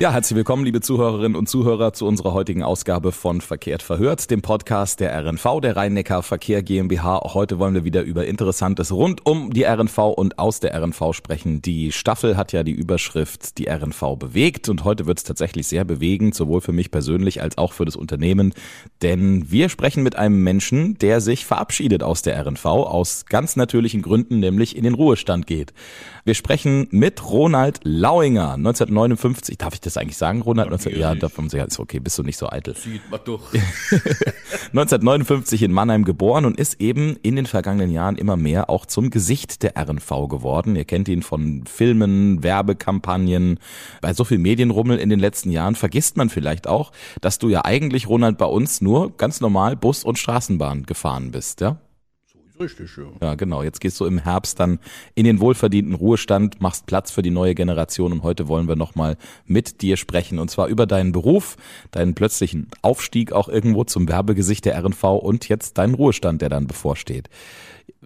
Ja, herzlich willkommen, liebe Zuhörerinnen und Zuhörer, zu unserer heutigen Ausgabe von Verkehrt verhört, dem Podcast der RNV, der Rhein-Neckar Verkehr GmbH. Heute wollen wir wieder über Interessantes rund um die RNV und aus der RNV sprechen. Die Staffel hat ja die Überschrift Die RNV bewegt und heute wird es tatsächlich sehr bewegend, sowohl für mich persönlich als auch für das Unternehmen, denn wir sprechen mit einem Menschen, der sich verabschiedet aus der RNV, aus ganz natürlichen Gründen, nämlich in den Ruhestand geht. Wir sprechen mit Ronald Lauinger, 1959, darf ich das eigentlich sagen, Ronald? 19, ja, davon ja, ist okay, bist du nicht so eitel. Sieht man doch. 1959 in Mannheim geboren und ist eben in den vergangenen Jahren immer mehr auch zum Gesicht der RNV geworden. Ihr kennt ihn von Filmen, Werbekampagnen. Bei so viel Medienrummel in den letzten Jahren vergisst man vielleicht auch, dass du ja eigentlich, Ronald, bei uns nur ganz normal Bus und Straßenbahn gefahren bist, ja? Richtig, ja. Ja, genau. Jetzt gehst du im Herbst dann in den wohlverdienten Ruhestand, machst Platz für die neue Generation und heute wollen wir nochmal mit dir sprechen und zwar über deinen Beruf, deinen plötzlichen Aufstieg auch irgendwo zum Werbegesicht der RNV und jetzt deinen Ruhestand, der dann bevorsteht.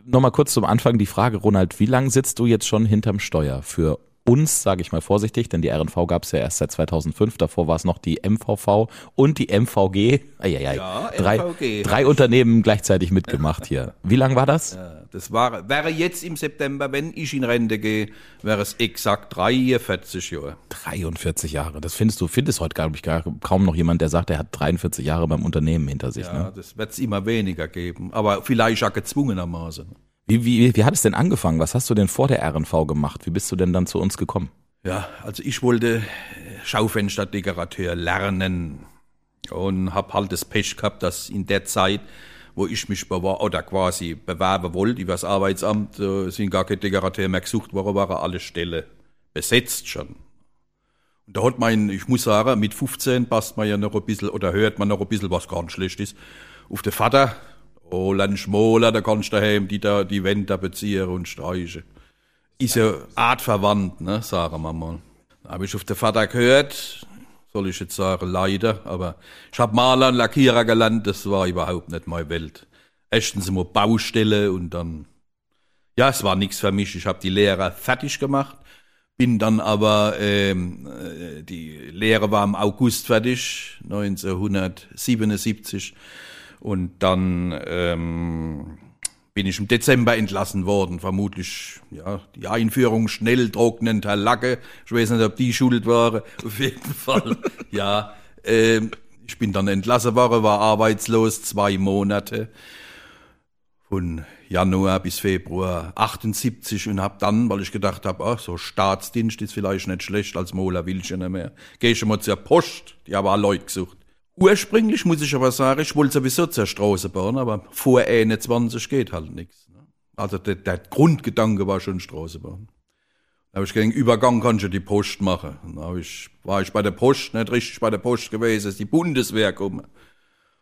Nochmal kurz zum Anfang die Frage, Ronald, wie lange sitzt du jetzt schon hinterm Steuer für uns, sage ich mal vorsichtig, denn die RNV gab es ja erst seit 2005, davor war es noch die MVV und die MVG. Eieiei. Ja, drei, MVG. drei Unternehmen gleichzeitig mitgemacht hier. Wie lang war das? Das war, wäre jetzt im September, wenn ich in Rente gehe, wäre es exakt 43 Jahre. 43 Jahre. Das findest du, findest heute, glaube ich, gar, kaum noch jemand, der sagt, er hat 43 Jahre beim Unternehmen hinter sich. Ja, Ne? das wird es immer weniger geben. Aber vielleicht auch gezwungenermaßen. Wie, wie, wie hat es denn angefangen? Was hast du denn vor der RNV gemacht? Wie bist du denn dann zu uns gekommen? Ja, also ich wollte Schaufensterdekorateur lernen und hab halt das Pech gehabt, dass in der Zeit, wo ich mich bewar oder quasi bewerben wollte über das Arbeitsamt, äh, sind gar keine Dekorateure mehr gesucht worden, waren alle Stelle besetzt schon. Und da hat man, ich muss sagen, mit 15 passt man ja noch ein bisschen oder hört man noch ein bisschen, was gar nicht schlecht ist. Auf den Vater, oh, Schmoler, da kannst du daheim die, da, die Wände beziehen und streichen. Ist ja artverwandt, ne, sagen wir mal. Da habe ich auf den Vater gehört, soll ich jetzt sagen, leider, aber ich hab Maler und Lackierer gelernt, das war überhaupt nicht meine Welt. Erstens immer Baustelle und dann, ja, es war nichts für mich. Ich habe die Lehre fertig gemacht, bin dann aber, ähm, äh, die Lehre war im August fertig, 1977, und dann ähm, bin ich im Dezember entlassen worden. Vermutlich, ja, die Einführung schnell trocknender Lacke. Ich weiß nicht, ob die schuld war. Auf jeden Fall, ja. Ähm, ich bin dann entlassen worden, war arbeitslos zwei Monate. Von Januar bis Februar 78 und hab dann, weil ich gedacht habe, ach, so Staatsdienst ist vielleicht nicht schlecht, als Mola will ich nicht mehr. Geh ich mal zur Post, die haben auch Leute gesucht. Ursprünglich muss ich aber sagen, ich wollte sowieso zur Straße bauen, aber vor 21 geht halt nichts. ne? Also der, der Grundgedanke war schon Straße bauen. Da habe ich gedacht, Übergang kannst du die Post machen. Hab ich, war ich bei der Post, nicht richtig bei der Post gewesen, ist die Bundeswehr gekommen.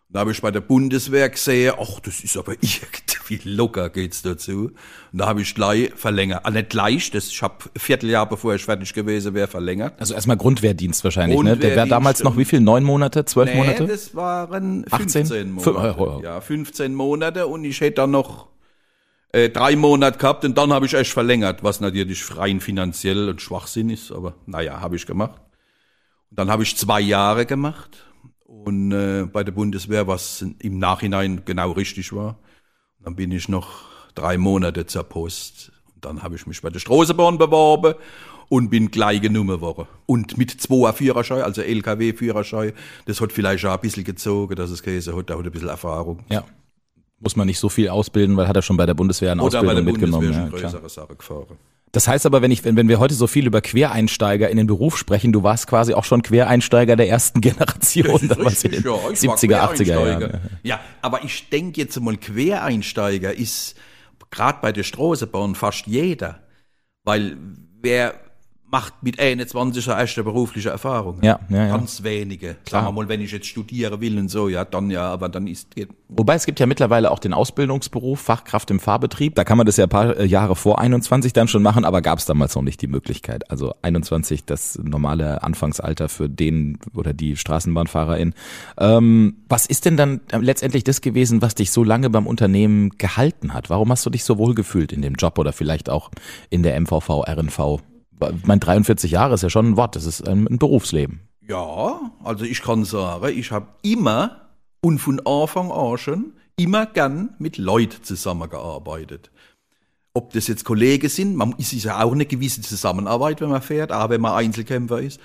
Da habe ich bei der Bundeswehr gesehen, ach, das ist aber irgendwie locker geht's dazu. Und da habe ich gleich verlängert. Ah, nicht gleich, das, ich habe Vierteljahr, bevor ich fertig gewesen wäre, verlängert. Also erstmal Grundwehrdienst wahrscheinlich, ne? Der wäre Grundwehrdienst, damals noch wie viel? Neun Monate? Zwölf Nee, Monate? das waren 18? 15 Fün- Monate. oh, oh. Ja, 15 Monate und ich hätte dann noch äh, drei Monate gehabt und dann habe ich echt verlängert, was natürlich rein finanziell und Schwachsinn ist, aber naja, habe ich gemacht. Und dann habe ich zwei Jahre gemacht und äh, bei der Bundeswehr, was im Nachhinein genau richtig war. Dann bin ich noch drei Monate zur Post. Und dann habe ich mich bei der Straßenbahn beworben und bin gleich genommen worden. Und mit 2 Führerschein, also LKW-Führerschein, das hat vielleicht auch ein bisschen gezogen, dass es Käse hat, da hat ein bisschen Erfahrung. Ja. Muss man nicht so viel ausbilden, weil hat er schon bei der Bundeswehr eine Oder bei Ausbildung der mitgenommen. Bundeswehr Ja, schon klar. größere Sache gefahren. Das heißt aber, wenn ich, wenn, wenn wir heute so viel über Quereinsteiger in den Beruf sprechen, du warst quasi auch schon Quereinsteiger der ersten Generation, damals in den war 70er, 80er Quereinsteiger. Jahren. Ja, aber ich denke jetzt mal, Quereinsteiger ist gerade bei der Straßenbahn fast jeder. Weil wer macht mit 21 eine erste berufliche Erfahrung? Ja, ja, ja. Ganz wenige. Sagen wir mal, wenn ich jetzt studieren will und so, ja, dann ja, aber dann ist, Wobei es gibt ja mittlerweile auch den Ausbildungsberuf Fachkraft im Fahrbetrieb. Da kann man das ja ein paar äh, Jahre vor 21 dann schon machen, aber gab es damals noch nicht die Möglichkeit. Also 21 das normale Anfangsalter für den oder die Straßenbahnfahrerin. Ähm, was ist denn dann letztendlich das gewesen, was dich so lange beim Unternehmen gehalten hat? Warum hast du dich so wohl gefühlt in dem Job oder vielleicht auch in der MVV, RNV? Mein 43 Jahre ist ja schon ein Wort, das ist ein, ein Berufsleben. Ja, also ich kann sagen, ich habe immer und von Anfang an schon immer gern mit Leuten zusammengearbeitet. Ob das jetzt Kollegen sind, man ist ja auch eine gewisse Zusammenarbeit, wenn man fährt, auch wenn man Einzelkämpfer ist.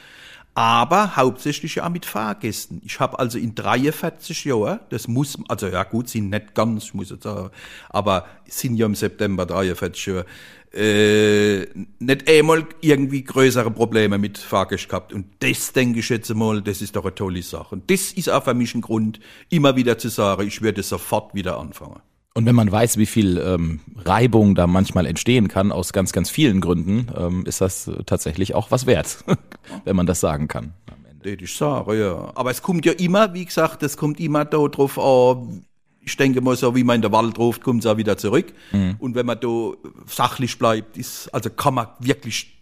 Aber hauptsächlich ja auch mit Fahrgästen. Ich habe also in 43 Jahren, das muss, also ja gut, sind nicht ganz, ich muss jetzt sagen, aber sind ja im September 43 Jahre, äh, nicht einmal irgendwie größere Probleme mit Fahrgästen gehabt. Und das denke ich jetzt mal, das ist doch eine tolle Sache. Und das ist auch für mich ein Grund, immer wieder zu sagen, ich werde sofort wieder anfangen. Und wenn man weiß, wie viel ähm, Reibung da manchmal entstehen kann, aus ganz, ganz vielen Gründen, ähm, ist das tatsächlich auch was wert, wenn man das sagen kann. Ich sage, ja. Aber es kommt ja immer, wie gesagt, es kommt immer da drauf an, ich denke mal so, wie man in der Wald ruft, kommt es auch wieder zurück. Mhm. Und wenn man da sachlich bleibt, ist, also kann man wirklich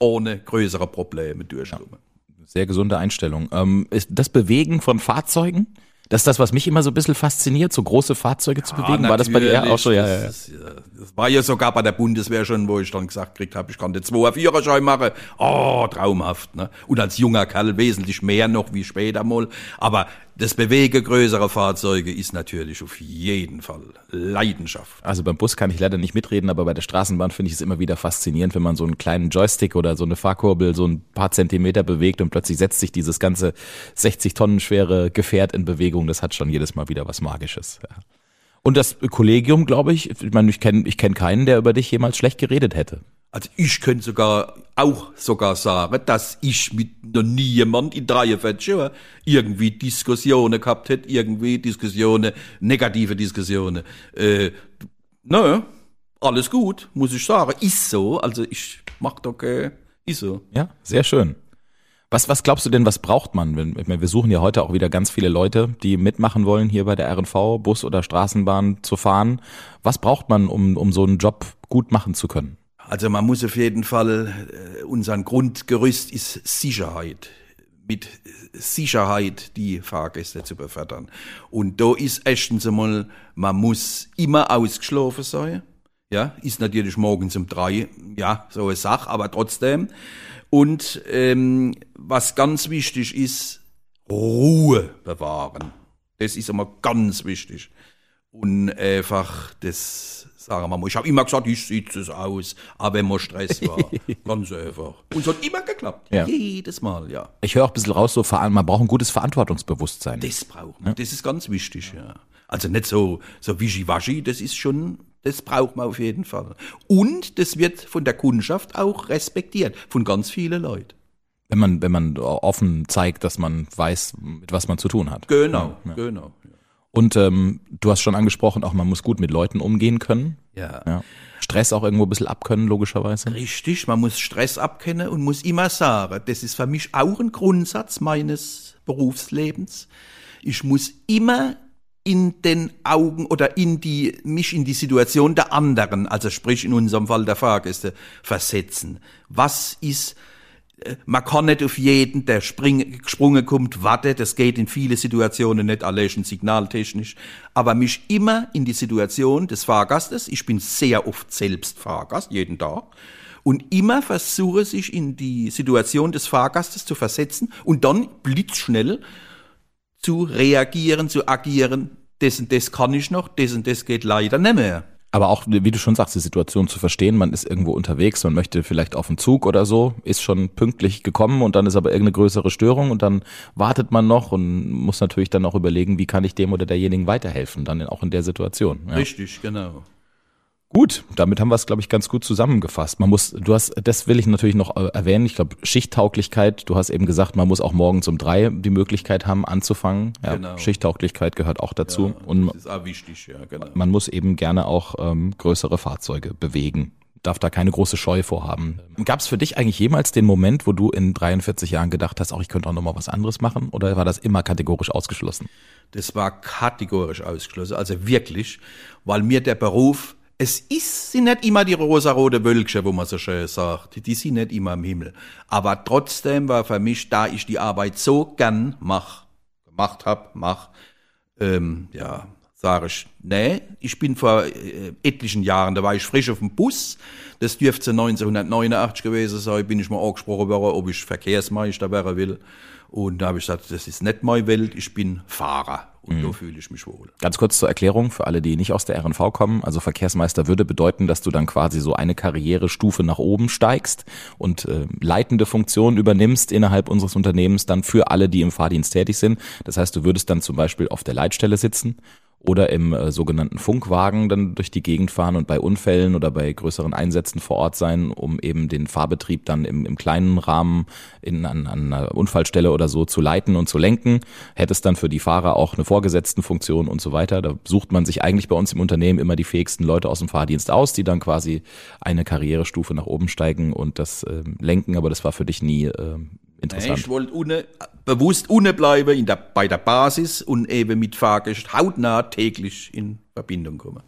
ohne größere Probleme durchkommen. Ja. Sehr gesunde Einstellung. Ähm, ist das Bewegen von Fahrzeugen? Das ist das, was mich immer so ein bisschen fasziniert, so große Fahrzeuge zu bewegen. War das bei dir auch so? Ja, ja, ja. Das, das war ja sogar bei der Bundeswehr schon, wo ich dann gesagt gekriegt habe, ich kann den 2 Führerschein machen. Oh, traumhaft. Ne? Und als junger Kerl wesentlich mehr noch wie später mal. Aber das Bewegen größerer Fahrzeuge ist natürlich auf jeden Fall Leidenschaft. Also beim Bus kann ich leider nicht mitreden, aber bei der Straßenbahn finde ich es immer wieder faszinierend, wenn man so einen kleinen Joystick oder so eine Fahrkurbel so ein paar Zentimeter bewegt und plötzlich setzt sich dieses ganze 60 Tonnen schwere Gefährt in Bewegung. Das hat schon jedes Mal wieder was Magisches. Ja. Und das Kollegium, glaube ich, ich meine, ich kenne ich kenn keinen, der über dich jemals schlecht geredet hätte. Also ich könnte sogar auch sogar sagen, dass ich mit noch nie jemand in 43 Jahren irgendwie Diskussionen gehabt hätte, irgendwie Diskussionen, negative Diskussionen. Äh, nö, alles gut, muss ich sagen. Ist so, also ich mach doch, äh, ist so. Ja, sehr schön. Was, was glaubst du denn, was braucht man? Wenn, wir suchen ja heute auch wieder ganz viele Leute, die mitmachen wollen, hier bei der RNV, Bus oder Straßenbahn zu fahren. Was braucht man, um, um so einen Job gut machen zu können? Also man muss auf jeden Fall, äh, unser Grundgerüst ist Sicherheit. Mit Sicherheit die Fahrgäste zu befördern. Und da ist erstens einmal, man muss immer ausgeschlafen sein. Ja, ist natürlich morgens um drei, ja, so eine Sache, aber trotzdem. Und ähm, was ganz wichtig ist, Ruhe bewahren. Das ist immer ganz wichtig. Und einfach das sagen wir mal. Ich habe immer gesagt, ich sitze es aus, aber wenn man Stress war. Ganz einfach. Und es hat immer geklappt. Ja. Jedes Mal, ja. Ich höre auch ein bisschen raus, so, man braucht ein gutes Verantwortungsbewusstsein. Das braucht man. Ja. Das ist ganz wichtig, ja. Also nicht so, so wischiwaschi, das ist schon, das braucht man auf jeden Fall. Und das wird von der Kundschaft auch respektiert, von ganz vielen Leuten. Wenn man, wenn man offen zeigt, dass man weiß, mit was man zu tun hat. Genau, ja. genau. Und ähm, du hast schon angesprochen, auch man muss gut mit Leuten umgehen können. Ja. ja. Stress auch irgendwo ein bisschen abkönnen, logischerweise. Richtig, man muss Stress abkennen und muss immer sagen, das ist für mich auch ein Grundsatz meines Berufslebens. Ich muss immer in den Augen oder in die, mich in die Situation der anderen, also sprich in unserem Fall der Fahrgäste, versetzen. Was ist man kann nicht auf jeden, der spring, gesprungen kommt, warten. Das geht in viele Situationen nicht allein signaltechnisch. Aber mich immer in die Situation des Fahrgastes, ich bin sehr oft selbst Fahrgast, jeden Tag, und immer versuche sich in die Situation des Fahrgastes zu versetzen und dann blitzschnell zu reagieren, zu agieren. Das und das kann ich noch, das und das geht leider nicht mehr. Aber auch, wie du schon sagst, die Situation zu verstehen, man ist irgendwo unterwegs, man möchte vielleicht auf einen Zug oder so, ist schon pünktlich gekommen und dann ist aber irgendeine größere Störung und dann wartet man noch und muss natürlich dann auch überlegen, wie kann ich dem oder derjenigen weiterhelfen, dann auch in der Situation. Ja. Richtig, genau. Gut, damit haben wir es, glaube ich, ganz gut zusammengefasst. Man muss, du hast, das will ich natürlich noch äh, erwähnen. Ich glaube, Schichttauglichkeit, du hast eben gesagt, man muss auch morgens um drei die Möglichkeit haben, anzufangen. Ja, genau. Schichttauglichkeit gehört auch dazu. Ja, und das ist auch wichtig, ja, genau. Man muss eben gerne auch ähm, größere Fahrzeuge bewegen. Darf da keine große Scheu vorhaben. Gab es für dich eigentlich jemals den Moment, wo du in 43 Jahren gedacht hast, auch ich könnte auch nochmal was anderes machen? Oder war das immer kategorisch ausgeschlossen? Das war kategorisch ausgeschlossen, also wirklich, weil mir der Beruf es ist, sind nicht immer die rosarote Wölkchen, wo man so schön sagt. Die sind nicht immer im Himmel. Aber trotzdem war für mich, da ich die Arbeit so gern mach, gemacht hab, mach, ähm, ja, Sag ich, nee, ich bin vor äh, etlichen Jahren, da war ich frisch auf dem Bus, das dürfte 1989 gewesen sein, bin ich mal angesprochen worden, ob ich Verkehrsmeister werden will. Und da habe ich gesagt, das ist nicht meine Welt, ich bin Fahrer. Und mhm. da fühle ich mich wohl. Ganz kurz zur Erklärung für alle, die nicht aus der RNV kommen. Also Verkehrsmeister würde bedeuten, dass du dann quasi so eine Karrierestufe nach oben steigst und äh, leitende Funktionen übernimmst innerhalb unseres Unternehmens dann für alle, die im Fahrdienst tätig sind. Das heißt, du würdest dann zum Beispiel auf der Leitstelle sitzen oder im äh, sogenannten Funkwagen dann durch die Gegend fahren und bei Unfällen oder bei größeren Einsätzen vor Ort sein, um eben den Fahrbetrieb dann im, im kleinen Rahmen in, an, an einer Unfallstelle oder so zu leiten und zu lenken. Hätte es dann für die Fahrer auch eine vorgesetzten Funktion und so weiter. Da sucht man sich eigentlich bei uns im Unternehmen immer die fähigsten Leute aus dem Fahrdienst aus, die dann quasi eine Karrierestufe nach oben steigen und das äh, lenken. Aber das war für dich nie äh, Interessant. Nee, ich wollte une, bewusst unten bleiben in der, bei der Basis und eben mit Fahrgästen hautnah täglich in Verbindung kommen.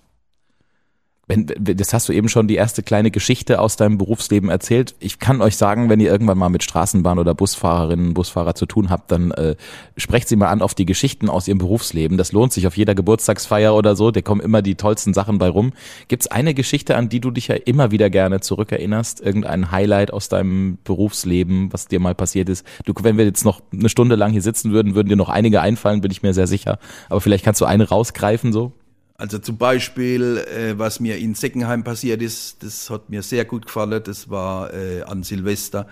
Wenn, das hast du eben schon die erste kleine Geschichte aus deinem Berufsleben erzählt. Ich kann euch sagen, wenn ihr irgendwann mal mit Straßenbahn oder Busfahrerinnen, Busfahrer zu tun habt, dann äh, sprecht sie mal an auf die Geschichten aus ihrem Berufsleben. Das lohnt sich auf jeder Geburtstagsfeier oder so. Da kommen immer die tollsten Sachen bei rum. Gibt's eine Geschichte, an die du dich ja immer wieder gerne zurückerinnerst? Irgendein Highlight aus deinem Berufsleben, was dir mal passiert ist? Du, wenn wir jetzt noch eine Stunde lang hier sitzen würden, würden dir noch einige einfallen, bin ich mir sehr sicher. Aber vielleicht kannst du eine rausgreifen so. Also zum Beispiel, äh, was mir in Seckenheim passiert ist, das hat mir sehr gut gefallen. Das war äh, an Silvester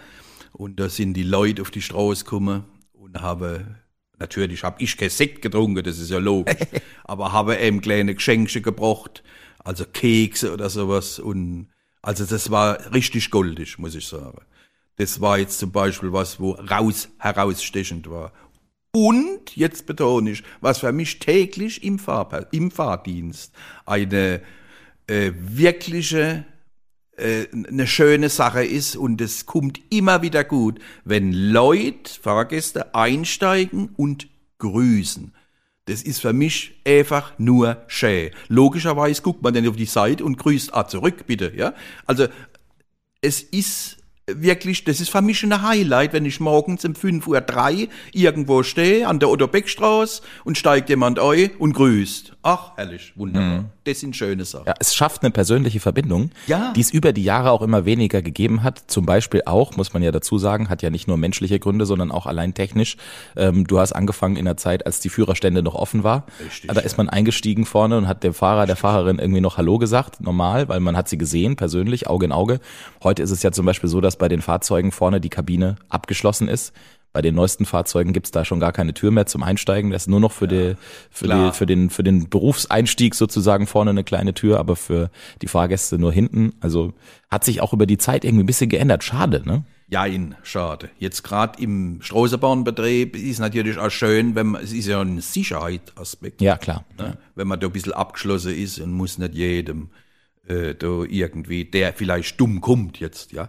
und da sind die Leute auf die Straße gekommen und haben natürlich habe ich kein Sekt getrunken, das ist ja logisch, aber habe eben kleine Geschenke gebracht, also Kekse oder sowas und also das war richtig goldig, muss ich sagen. Das war jetzt zum Beispiel was, wo raus herausstechend war. Und, jetzt betone ich, was für mich täglich im, Fahr im Fahrdienst eine äh, wirkliche, äh, eine schöne Sache ist und es kommt immer wieder gut, wenn Leute, Fahrgäste einsteigen und grüßen. Das ist für mich einfach nur schön. Logischerweise guckt man dann auf die Seite und grüßt ah, zurück, bitte, ja. Also, es ist wirklich, das ist für mich ein Highlight, wenn ich morgens um 5.03 Uhr irgendwo stehe an der Otto-Beck-Straße und steigt jemand ein und grüßt. Ach, herrlich, wunderbar. Mhm. Das sind schöne Sachen. Ja, es schafft eine persönliche Verbindung, ja. die es über die Jahre auch immer weniger gegeben hat. Zum Beispiel auch, muss man ja dazu sagen, hat ja nicht nur menschliche Gründe, sondern auch allein technisch. Ähm, du hast angefangen in der Zeit, als die Führerstände noch offen war. Richtig, da ist man eingestiegen vorne und hat dem Fahrer, der Fahrerin irgendwie noch Hallo gesagt, normal, weil man hat sie gesehen, persönlich, Auge in Auge. Heute ist es ja zum Beispiel so, dass bei den Fahrzeugen vorne die Kabine abgeschlossen ist. Bei den neuesten Fahrzeugen gibt's da schon gar keine Tür mehr zum Einsteigen. Das ist nur noch für, ja, die, für, die, für, den, für den Berufseinstieg sozusagen vorne eine kleine Tür, aber für die Fahrgäste nur hinten. Also hat sich auch über die Zeit irgendwie ein bisschen geändert. Schade, ne? Ja, in schade. Jetzt gerade im Straßenbahnbetrieb ist natürlich auch schön, wenn man, es ist ja ein Sicherheitsaspekt. Ja, klar. Ne? Ja. Wenn man da ein bisschen abgeschlossen ist und muss nicht jedem äh, da irgendwie, der vielleicht dumm kommt jetzt, ja,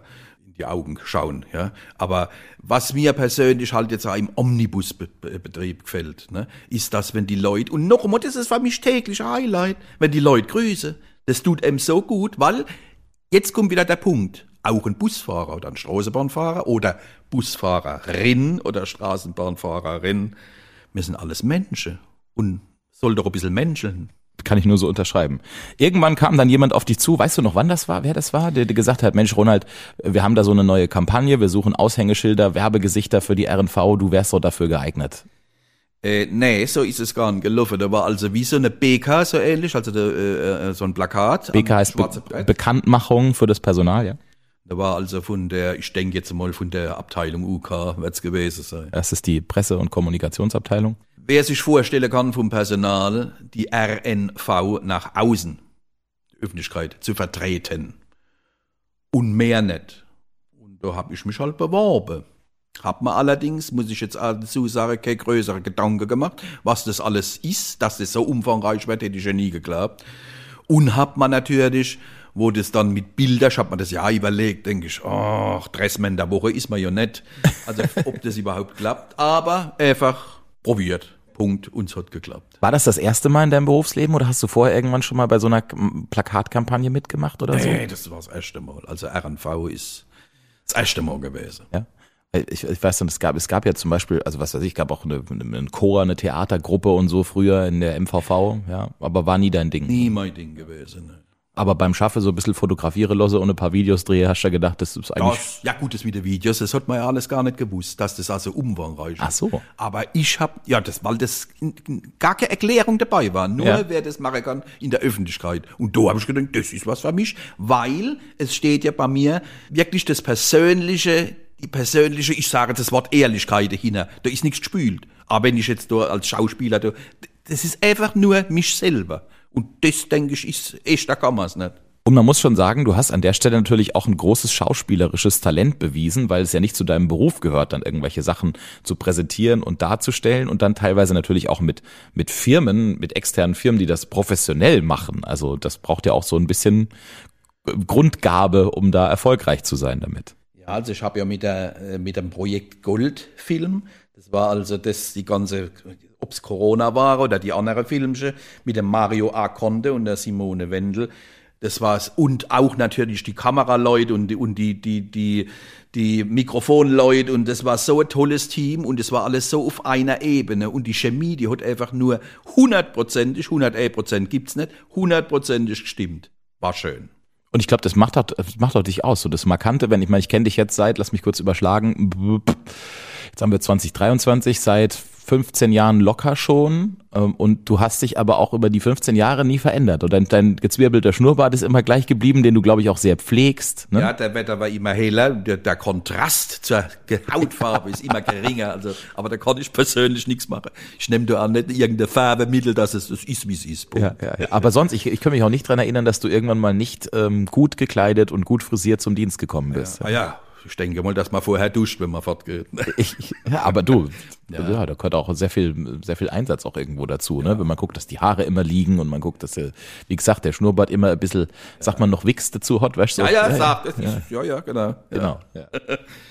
die Augen schauen. Ja. Aber was mir persönlich halt jetzt auch im Omnibusbetrieb gefällt, ne, ist das, wenn die Leute, und noch einmal, das ist für mich täglich Highlight, wenn die Leute grüßen. Das tut einem so gut, weil jetzt kommt wieder der Punkt. Auch ein Busfahrer oder ein Straßenbahnfahrer oder Busfahrerin oder Straßenbahnfahrerin, wir sind alles Menschen und soll doch ein bisschen menscheln kann ich nur so unterschreiben. Irgendwann kam dann jemand auf dich zu, weißt du noch, wann das war, wer das war, der, der gesagt hat, Mensch, Ronald, wir haben da so eine neue Kampagne, wir suchen Aushängeschilder, Werbegesichter für die RNV, du wärst doch dafür geeignet. Äh, nee, so ist es gar nicht gelaufen. Da war also wie so eine BK so ähnlich, also der, äh, äh, so ein Plakat. BK heißt Be Bekanntmachung für das Personal, ja. Da war also von der, ich denke jetzt mal von der Abteilung UK wird's gewesen sein. Das ist die Presse- und Kommunikationsabteilung. Wer sich vorstellen kann vom Personal, die RNV nach außen, die Öffentlichkeit, zu vertreten. Und mehr nicht. Und da habe ich mich halt beworben. Hab mir allerdings, muss ich jetzt dazu sagen, keine größere Gedanken gemacht, was das alles ist, dass das so umfangreich wird, hätte ich ja nie geglaubt. Und hab man natürlich, wo das dann mit Bildern, ich hab mir das ja überlegt, denke ich, ach, Dressman der Woche ist man ja nicht. Also ob das überhaupt klappt, aber einfach probiert. Punkt, uns hat geklappt. War das das erste Mal in deinem Berufsleben oder hast du vorher irgendwann schon mal bei so einer Plakatkampagne mitgemacht oder nee, so? Nee, das war das erste Mal. Also RNV ist das erste Mal gewesen. Ja. Ich, ich weiß nicht, es gab, es gab ja zum Beispiel, also was weiß ich, gab auch eine, eine Chor, eine Theatergruppe und so früher in der MVV, ja, aber war nie dein Ding. Nie mein Ding gewesen. Ne. Aber beim Schaffe so ein bisschen fotografiere losse und ein paar Videos drehe, hast du ja gedacht, das ist eigentlich. Das, ja gut, das mit den Videos, das hat man ja alles gar nicht gewusst, dass das also umfangreich ist. Ach so. Aber ich hab, ja, das, weil das gar keine Erklärung dabei war, nur Ja. wer das machen kann in der Öffentlichkeit. Und da habe ich gedacht, das ist was für mich, weil es steht ja bei mir wirklich das persönliche, die persönliche, ich sage das Wort Ehrlichkeit dahinter. Da ist nichts gespült. Aber wenn ich jetzt da als Schauspieler, da, das ist einfach nur mich selber. Und das, denke ich, ist echt, da kann man es nicht. Und man muss schon sagen, du hast an der Stelle natürlich auch ein großes schauspielerisches Talent bewiesen, weil es ja nicht zu deinem Beruf gehört, dann irgendwelche Sachen zu präsentieren und darzustellen und dann teilweise natürlich auch mit, mit Firmen, mit externen Firmen, die das professionell machen. Also das braucht ja auch so ein bisschen Grundgabe, um da erfolgreich zu sein damit. Ja, also ich habe ja mit, der, äh, mit dem Projekt Goldfilm, das war also das, die ganze, ob's Corona war oder die anderen Filmchen, mit dem Mario A. Conde und der Simone Wendel, das war's. Und auch natürlich die Kameraleute und die, und die, die, die, die Mikrofonleute und das war so ein tolles Team und es war alles so auf einer Ebene und die Chemie, die hat einfach nur hundertprozentig, 101 Prozent gibt's nicht, hundertprozentig gestimmt. War schön. Und ich glaube, das macht doch, das macht doch dich aus, so das Markante, wenn ich meine, ich kenne dich jetzt seit, lass mich kurz überschlagen, jetzt haben wir 2023, seit 15 Jahren locker schon ähm, und du hast dich aber auch über die 15 Jahre nie verändert und dein, dein gezwirbelter Schnurrbart ist immer gleich geblieben, den du, glaube ich, auch sehr pflegst. Ne? Ja, der Wetter war immer heller, der, der Kontrast zur Hautfarbe ist immer geringer, also, aber da kann ich persönlich nichts machen. Ich nehme da an nicht irgendeine Farbemittel, dass es das ist, wie es ist. Ja, ja, ja. Aber sonst, ich, ich kann mich auch nicht dran erinnern, dass du irgendwann mal nicht ähm, gut gekleidet und gut frisiert zum Dienst gekommen bist. Ah ja, ich denke mal, dass man vorher duscht, wenn man fortgeht. Ich, ja, aber du, ja. da gehört auch sehr viel, sehr viel Einsatz auch irgendwo dazu, ne? Wenn man guckt, dass die Haare immer liegen und man guckt, dass, der, wie gesagt, der Schnurrbart immer ein bisschen, sagt man noch Wichs dazu, hot, weißt du? Ja, ja, sagt, es ist, ja, ja, genau. Genau. Ja.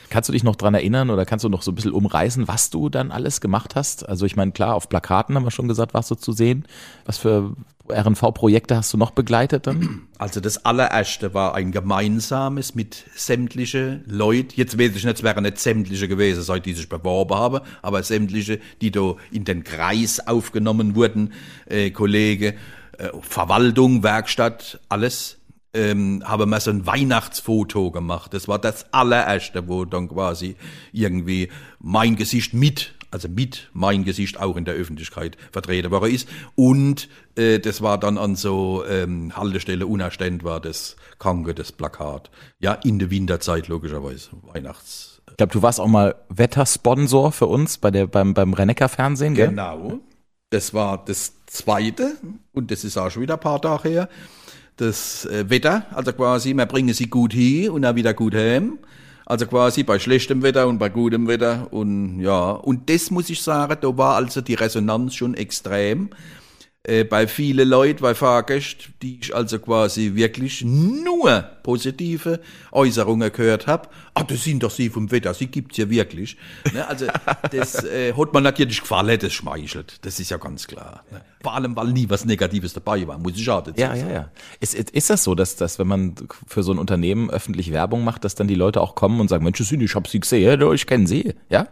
Kannst du dich noch dran erinnern oder kannst du noch so ein bisschen umreißen, was du dann alles gemacht hast? Also ich meine, klar, auf Plakaten haben wir schon gesagt, warst du zu sehen. Was für RNV-Projekte hast du noch begleitet dann? Also das allererste war ein gemeinsames mit sämtliche Leute, jetzt weiß ich nicht, es wären nicht sämtliche gewesen, seit die sich beworben haben, aber sämtliche, die da in den Kreis aufgenommen wurden, äh, Kollege, äh, Verwaltung, Werkstatt, alles, ähm, haben wir so ein Weihnachtsfoto gemacht. Das war das allererste, wo dann quasi irgendwie mein Gesicht mit also mit mein Gesicht auch in der Öffentlichkeit vertreten worden ist. Und äh, das war dann an so ähm, Haltestelle unerständ war das Kranke, das Plakat. Ja, in der Winterzeit logischerweise, Weihnachts. Glaube, du warst auch mal Wettersponsor für uns bei der, beim, beim Rennecker Fernsehen, gell? Genau. Das war das zweite und das ist auch schon wieder ein paar Tage her. Das äh, Wetter, also quasi, wir bringen sie gut hin und dann wieder gut heim. Also quasi bei schlechtem Wetter und bei gutem Wetter und ja, und das muss ich sagen, da war also die Resonanz schon extrem. Äh, bei vielen Leuten, bei Fahrgästen, die ich also quasi wirklich nur positive Äußerungen gehört habe. Ah, das sind doch sie vom Wetter, sie gibt's ja wirklich. Ne, also das äh, hat man natürlich gefallen, das schmeichelt, das ist ja ganz klar. Ne? Vor allem, weil nie was Negatives dabei war, muss ich auch dazu Ja, sagen. ja, ja. Ist, ist das so, dass, dass wenn man für so ein Unternehmen öffentlich Werbung macht, dass dann die Leute auch kommen und sagen, Mensch, ich hab sie gesehen, ich kenne sie, ja?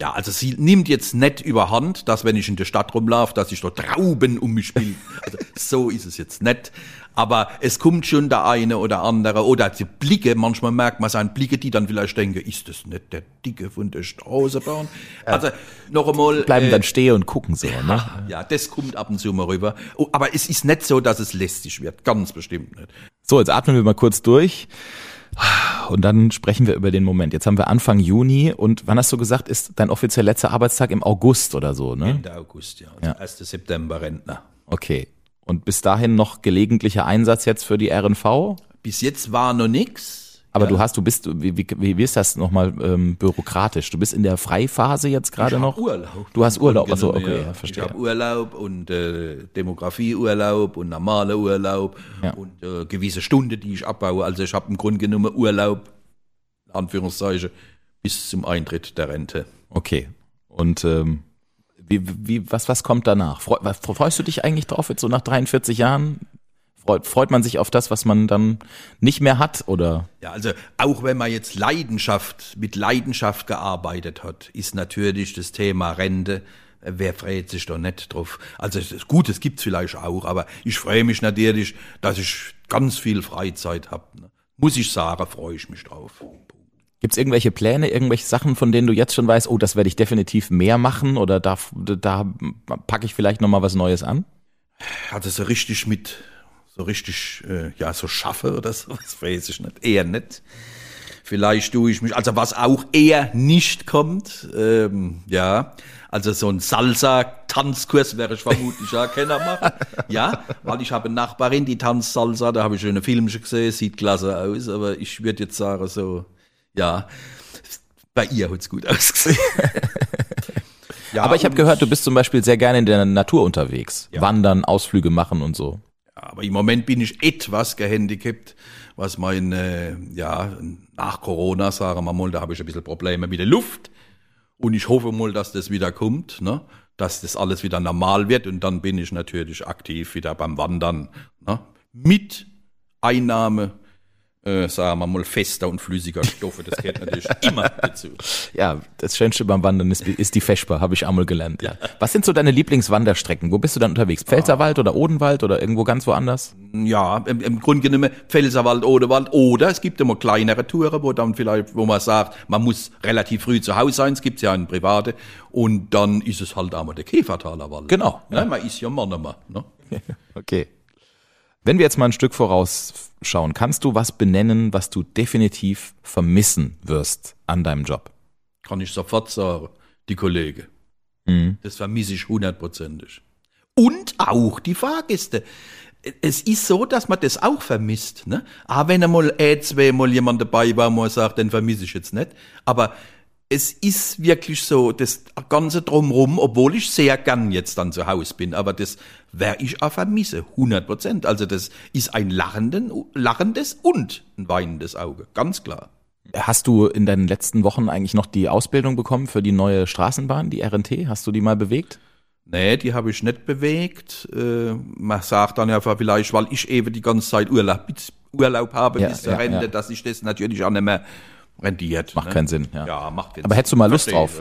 Ja, also sie nimmt jetzt nicht überhand, dass wenn ich in der Stadt rumlaufe, dass ich da Trauben um mich spiele. Also so ist es jetzt nicht. Aber es kommt schon der eine oder andere oder die Blicke, manchmal merkt man seine Blicke, die dann vielleicht denken, ist das nicht der Dicke von der Straßenbahn? Also noch einmal. Bleiben äh, dann stehen und gucken so, ne? ja, das kommt ab und zu mal rüber. Oh, aber es ist nicht so, dass es lästig wird. Ganz bestimmt nicht. So, jetzt atmen wir mal kurz durch. Und dann sprechen wir über den Moment. Jetzt haben wir Anfang Juni und wann hast du gesagt, ist dein offiziell letzter Arbeitstag im August oder so, ne? Ende August, ja. Also 1. September Rentner. Okay. Und bis dahin noch gelegentlicher Einsatz jetzt für die RNV? Bis jetzt war noch nix. Aber du hast, du bist, wie, wie, wie ist das nochmal ähm, bürokratisch? Du bist in der Freiphase jetzt gerade noch? Urlaub. Du hast Urlaub, Genau, okay, ja. ja, verstehe. Ich habe Urlaub und äh, Demografieurlaub und normaler Urlaub Ja. und äh, gewisse Stunden, die ich abbaue. Also ich habe im Grunde genommen Urlaub, in Anführungszeichen, bis zum Eintritt der Rente. Okay. Und ähm, wie, wie, was, was kommt danach? Freu, freust du dich eigentlich drauf, jetzt so nach 43 Jahren? Freut, freut man sich auf das, was man dann nicht mehr hat, oder? Ja, also auch wenn man jetzt Leidenschaft, mit Leidenschaft gearbeitet hat, ist natürlich das Thema Rente wer freut sich da nicht drauf? Also gut, es gibt's vielleicht auch, aber ich freue mich natürlich, dass ich ganz viel Freizeit habe. Ne? Muss ich sagen, freue ich mich drauf. Gibt es irgendwelche Pläne, irgendwelche Sachen, von denen du jetzt schon weißt, oh, das werde ich definitiv mehr machen oder da, da packe ich vielleicht nochmal was Neues an? Also so richtig mit, so richtig, äh, ja, so schaffe oder so, das weiß ich nicht, eher nicht. Vielleicht tue ich mich, also was auch eher nicht kommt, ähm, ja, also so ein Salsa-Tanzkurs wäre ich vermutlich auch keiner machen. Ja, weil ich habe eine Nachbarin, die tanzt Salsa, da habe ich schon eine Film gesehen, sieht klasse aus, aber ich würde jetzt sagen so, ja, bei ihr hat's gut ausgesehen. ja, aber ich habe gehört, du bist zum Beispiel sehr gerne in der Natur unterwegs. Ja. Wandern, Ausflüge machen und so. Aber im Moment bin ich etwas gehandicapt, was meine, ja, nach Corona, sagen wir mal, da habe ich ein bisschen Probleme mit der Luft. Und ich hoffe mal, dass das wieder kommt, ne? dass das alles wieder normal wird. Und dann bin ich natürlich aktiv wieder beim Wandern. Ne? Mit Einnahme äh, sagen wir mal, fester und flüssiger Stoffe. Das gehört natürlich immer dazu. Ja, das Schönste beim Wandern ist, ist die Feschbar, habe ich einmal gelernt. Ja. Was sind so deine Lieblingswanderstrecken? Wo bist du dann unterwegs? Pfälzerwald oder Odenwald oder irgendwo ganz woanders? Ja, im, im Grunde genommen Pfälzerwald, Odenwald oder es gibt immer kleinere Touren, wo dann vielleicht, wo man sagt, man muss relativ früh zu Hause sein, es gibt ja einen private und dann ist es halt einmal der Käfertaler Wald. Genau. Ja, man ist ja Mann immer. Ne? okay. Wenn wir jetzt mal ein Stück vorausschauen, kannst du was benennen, was du definitiv vermissen wirst an deinem Job? Kann ich sofort sagen, die Kollegen. Mhm. Das vermisse ich hundertprozentig. Und auch die Fahrgäste. Es ist so, dass man das auch vermisst. Ne? Aber wenn einmal äh, zweimal jemand dabei war, man sagt, den vermisse ich jetzt nicht. Aber es ist wirklich so, das Ganze drumrum, obwohl ich sehr gern jetzt dann zu Hause bin, aber das werde ich auch vermisse, 100 Prozent. Also das ist ein lachenden, lachendes und ein weinendes Auge, ganz klar. Hast du in deinen letzten Wochen eigentlich noch die Ausbildung bekommen für die neue Straßenbahn, die RNT? Hast du die mal bewegt? Nee, die habe ich nicht bewegt. Äh, man sagt dann ja vielleicht, weil ich eben die ganze Zeit Urlaub, Urlaub habe ja, bis zur ja, Rente, ja. dass ich das natürlich auch nicht mehr rendiert. Macht ne? keinen Sinn. Ja, ja macht keinen Aber hättest du mal Lust drauf?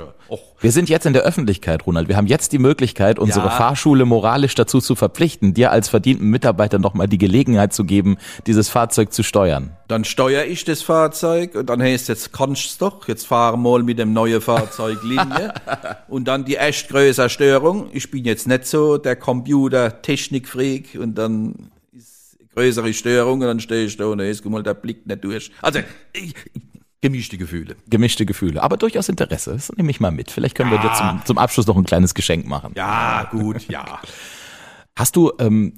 Wir sind jetzt in der Öffentlichkeit, Ronald. Wir haben jetzt die Möglichkeit, unsere ja. Fahrschule moralisch dazu zu verpflichten, dir als verdienten Mitarbeiter nochmal die Gelegenheit zu geben, dieses Fahrzeug zu steuern. Dann steuere ich das Fahrzeug und dann heißt jetzt kannst du doch, jetzt fahren mal mit dem neuen Fahrzeug Linie und dann die echt größere Störung. Ich bin jetzt nicht so der Computer-Technik-Freak und dann ist größere Störung und dann stehe ich da und dann ist mal der Blick nicht durch. Also ich, Gemischte Gefühle. Gemischte Gefühle, aber durchaus Interesse. Das nehme ich mal mit. Vielleicht können ja. wir dir zum, zum Abschluss noch ein kleines Geschenk machen. Ja, gut, ja. Hast du, ähm,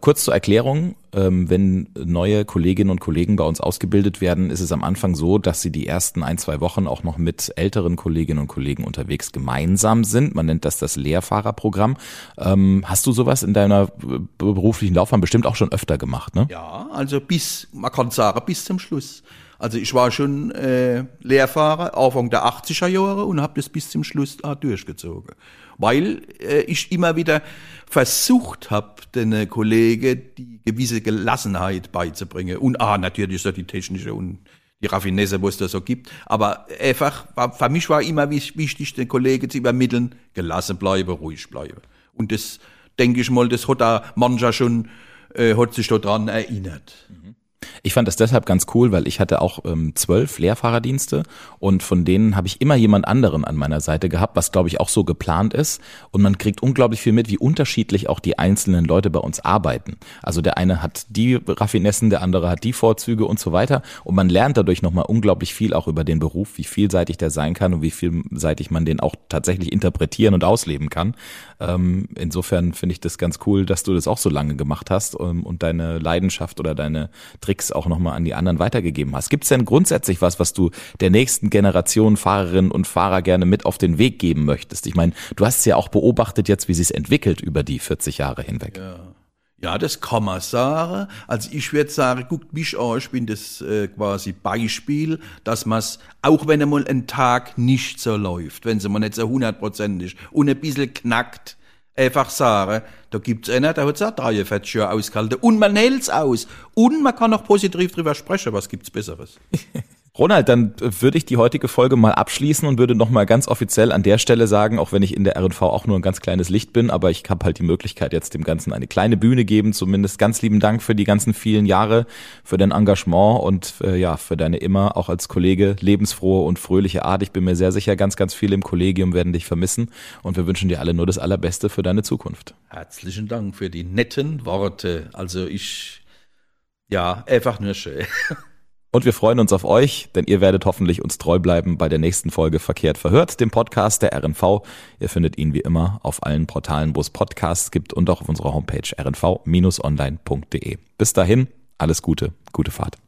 kurz zur Erklärung, ähm, wenn neue Kolleginnen und Kollegen bei uns ausgebildet werden, ist es am Anfang so, dass sie die ersten ein, zwei Wochen auch noch mit älteren Kolleginnen und Kollegen unterwegs gemeinsam sind. Man nennt das das Lehrfahrerprogramm. Ähm, hast du sowas in deiner beruflichen Laufbahn bestimmt auch schon öfter gemacht, ne? Ja, also bis, man kann sagen, bis zum Schluss. Also ich war schon äh, Lehrfahrer Anfang der 80er Jahre und habe das bis zum Schluss auch durchgezogen. Weil äh, ich immer wieder versucht habe, den Kollegen die gewisse Gelassenheit beizubringen. Und ah, natürlich so die technische und die Raffinesse, wo es da so gibt. Aber einfach, für mich war immer wichtig, den Kollegen zu übermitteln, gelassen bleiben, ruhig bleiben. Und das, denke ich mal, das hat da mancher schon, äh, hat sich daran erinnert. Mhm. Ich fand das deshalb ganz cool, weil ich hatte auch ähm, zwölf Lehrfahrerdienste und von denen habe ich immer jemand anderen an meiner Seite gehabt, was glaube ich auch so geplant ist. Und man kriegt unglaublich viel mit, wie unterschiedlich auch die einzelnen Leute bei uns arbeiten. Also der eine hat die Raffinessen, der andere hat die Vorzüge und so weiter. Und man lernt dadurch nochmal unglaublich viel auch über den Beruf, wie vielseitig der sein kann und wie vielseitig man den auch tatsächlich interpretieren und ausleben kann. Ähm, insofern finde ich das ganz cool, dass du das auch so lange gemacht hast ähm, und deine Leidenschaft oder deine Tricks auch nochmal an die anderen weitergegeben hast. Gibt es denn grundsätzlich was, was du der nächsten Generation Fahrerinnen und Fahrer gerne mit auf den Weg geben möchtest? Ich meine, du hast es ja auch beobachtet jetzt, wie sie es entwickelt über die 40 Jahre hinweg. Ja. Ja, das kann man sagen. Also ich würde sagen, guckt mich an, ich bin das äh, quasi Beispiel, dass man es, auch wenn einmal ein Tag nicht so läuft, wenn es mal nicht so hundertprozentig und ein bisschen knackt, einfach sagen, da gibt's einen, der hat auch 43 Jahre ausgehalten. Und man hält's aus. Und man kann auch positiv drüber sprechen, was gibt's Besseres. Ronald, dann würde ich die heutige Folge mal abschließen und würde nochmal ganz offiziell an der Stelle sagen, auch wenn ich in der RNV auch nur ein ganz kleines Licht bin, aber ich habe halt die Möglichkeit, jetzt dem Ganzen eine kleine Bühne geben. Zumindest ganz lieben Dank für die ganzen vielen Jahre, für dein Engagement und äh, ja, für deine immer auch als Kollege lebensfrohe und fröhliche Art. Ich bin mir sehr sicher, ganz, ganz viele im Kollegium werden dich vermissen und wir wünschen dir alle nur das Allerbeste für deine Zukunft. Herzlichen Dank für die netten Worte. Also ich, ja, einfach nur schön. Und wir freuen uns auf euch, denn ihr werdet hoffentlich uns treu bleiben bei der nächsten Folge Verkehrt verhört, dem Podcast der RNV. Ihr findet ihn wie immer auf allen Portalen, wo es Podcasts gibt und auch auf unserer Homepage rnv-online.de. Bis dahin, alles Gute, gute Fahrt.